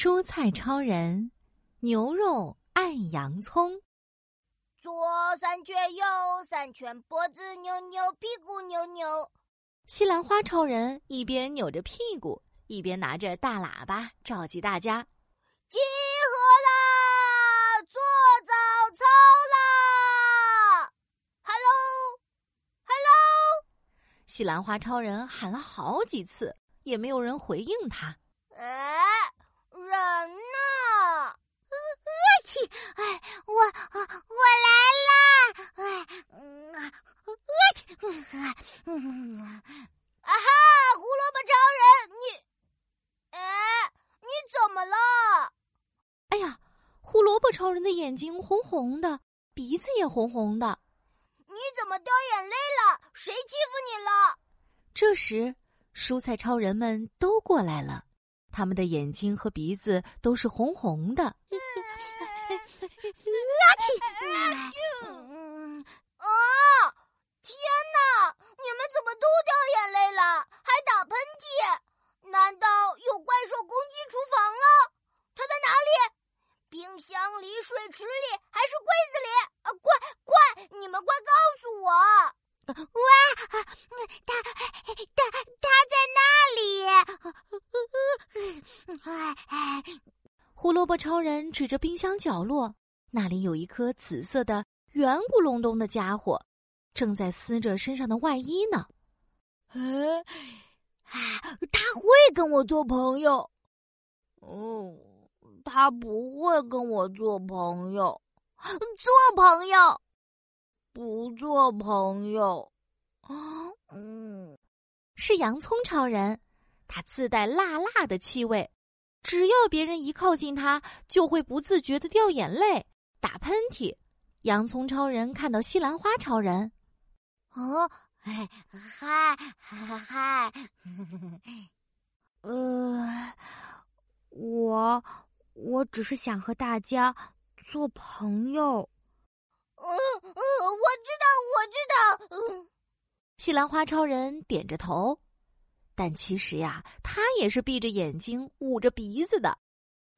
蔬菜超人，牛肉爱洋葱。左三圈，右三圈，脖子扭扭，屁股扭扭。西兰花超人一边扭着屁股，一边拿着大喇叭召集大家：集合啦！做早操啦！Hello，Hello！西兰花超人喊了好几次，也没有人回应他。哎。人呢？我去！哎，我我我来啦！哎，嗯，我去！嗯，啊哈！胡萝卜超人，你，哎，你怎么了？哎呀，胡萝卜超人的眼睛红红的，鼻子也红红的。你怎么掉眼泪了？谁欺负你了？这时，蔬菜超人们都过来了。他们的眼睛和鼻子都是红红的。啊！天哪！你们怎么都掉眼泪了？还打喷嚏？难道有怪兽攻击厨房了？它在哪里？冰箱里、水池里，还是柜子里？啊！快快，你们快告诉我！哇！他他他在那里！胡萝卜超人指着冰箱角落，那里有一颗紫色的圆咕隆咚的家伙，正在撕着身上的外衣呢。啊，他会跟我做朋友？哦，他不会跟我做朋友。做朋友，不做朋友。啊嗯，是洋葱超人。他自带辣辣的气味，只要别人一靠近他，就会不自觉的掉眼泪、打喷嚏。洋葱超人看到西兰花超人，哦，嗨嗨嗨，呃，我我只是想和大家做朋友。嗯嗯，我知道，我知道。西兰花超人点着头。但其实呀，他也是闭着眼睛、捂着鼻子的。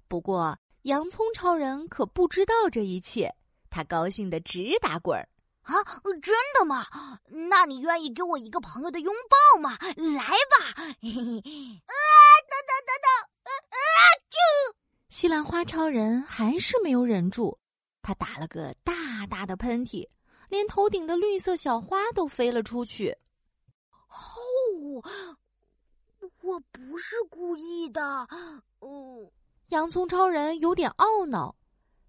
不过，洋葱超人可不知道这一切，他高兴的直打滚儿。啊，真的吗？那你愿意给我一个朋友的拥抱吗？来吧！啊，等等等等，啊啊！就西兰花超人还是没有忍住，他打了个大大的喷嚏，连头顶的绿色小花都飞了出去。哦。我不是故意的，哦，洋葱超人有点懊恼。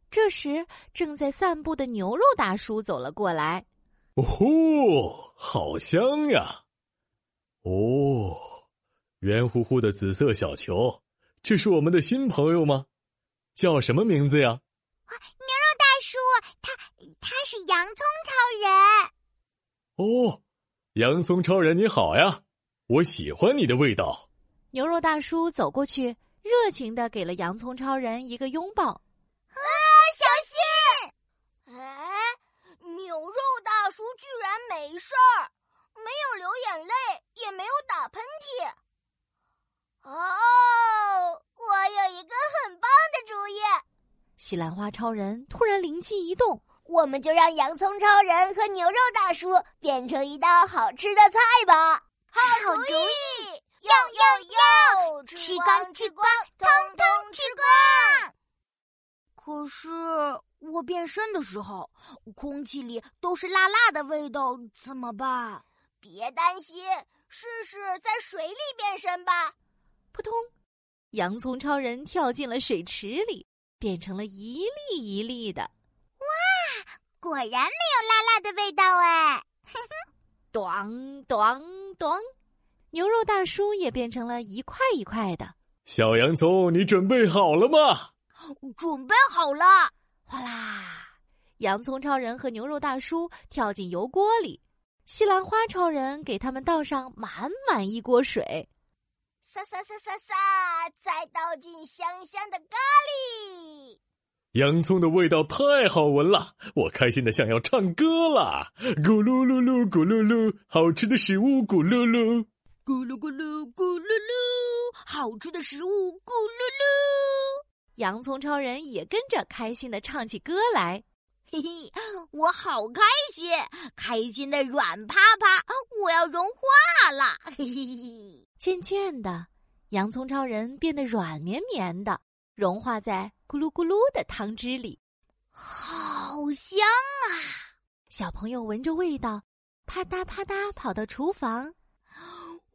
这时，正在散步的牛肉大叔走了过来。哦吼，好香呀！哦，圆乎乎的紫色小球，这是我们的新朋友吗？叫什么名字呀？牛肉大叔，他他是洋葱超人。哦，洋葱超人你好呀！我喜欢你的味道。牛肉大叔走过去，热情的给了洋葱超人一个拥抱。啊，小心！哎，牛肉大叔居然没事儿，没有流眼泪，也没有打喷嚏。哦，我有一个很棒的主意！西兰花超人突然灵机一动，我们就让洋葱超人和牛肉大叔变成一道好吃的菜吧。好主意！哟哟哟！吃光吃光，通通吃光。可是我变身的时候，空气里都是辣辣的味道，怎么办？别担心，试试在水里变身吧。扑通！洋葱超人跳进了水池里，变成了一粒一粒的。哇，果然没有辣辣的味道哎！哼哼。咚咚咚，牛肉大叔也变成了一块一块的。小洋葱，你准备好了吗？准备好了！哗啦，洋葱超人和牛肉大叔跳进油锅里，西兰花超人给他们倒上满满一锅水。撒撒撒撒撒，再倒进香香的咖喱。洋葱的味道太好闻了，我开心的想要唱歌了。咕噜噜噜，咕噜噜，好吃的食物咕噜噜，咕噜咕噜，咕噜噜，好吃的食物咕噜噜。洋葱超人也跟着开心的唱起歌来。嘿嘿，我好开心，开心的软趴趴，我要融化了。嘿嘿嘿，渐渐的，洋葱超人变得软绵绵的，融化在咕噜咕噜的汤汁里，好香啊！小朋友闻着味道，啪嗒啪嗒跑到厨房，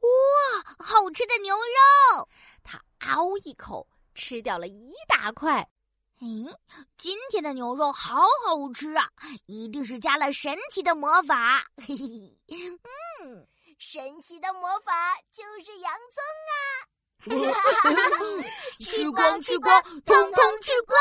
哇，好吃的牛肉！他嗷一口吃掉了一大块。嗯，今天的牛肉好好吃啊！一定是加了神奇的魔法。嘿嘿，嗯，神奇的魔法就是洋葱啊！吃光吃光，通通吃光！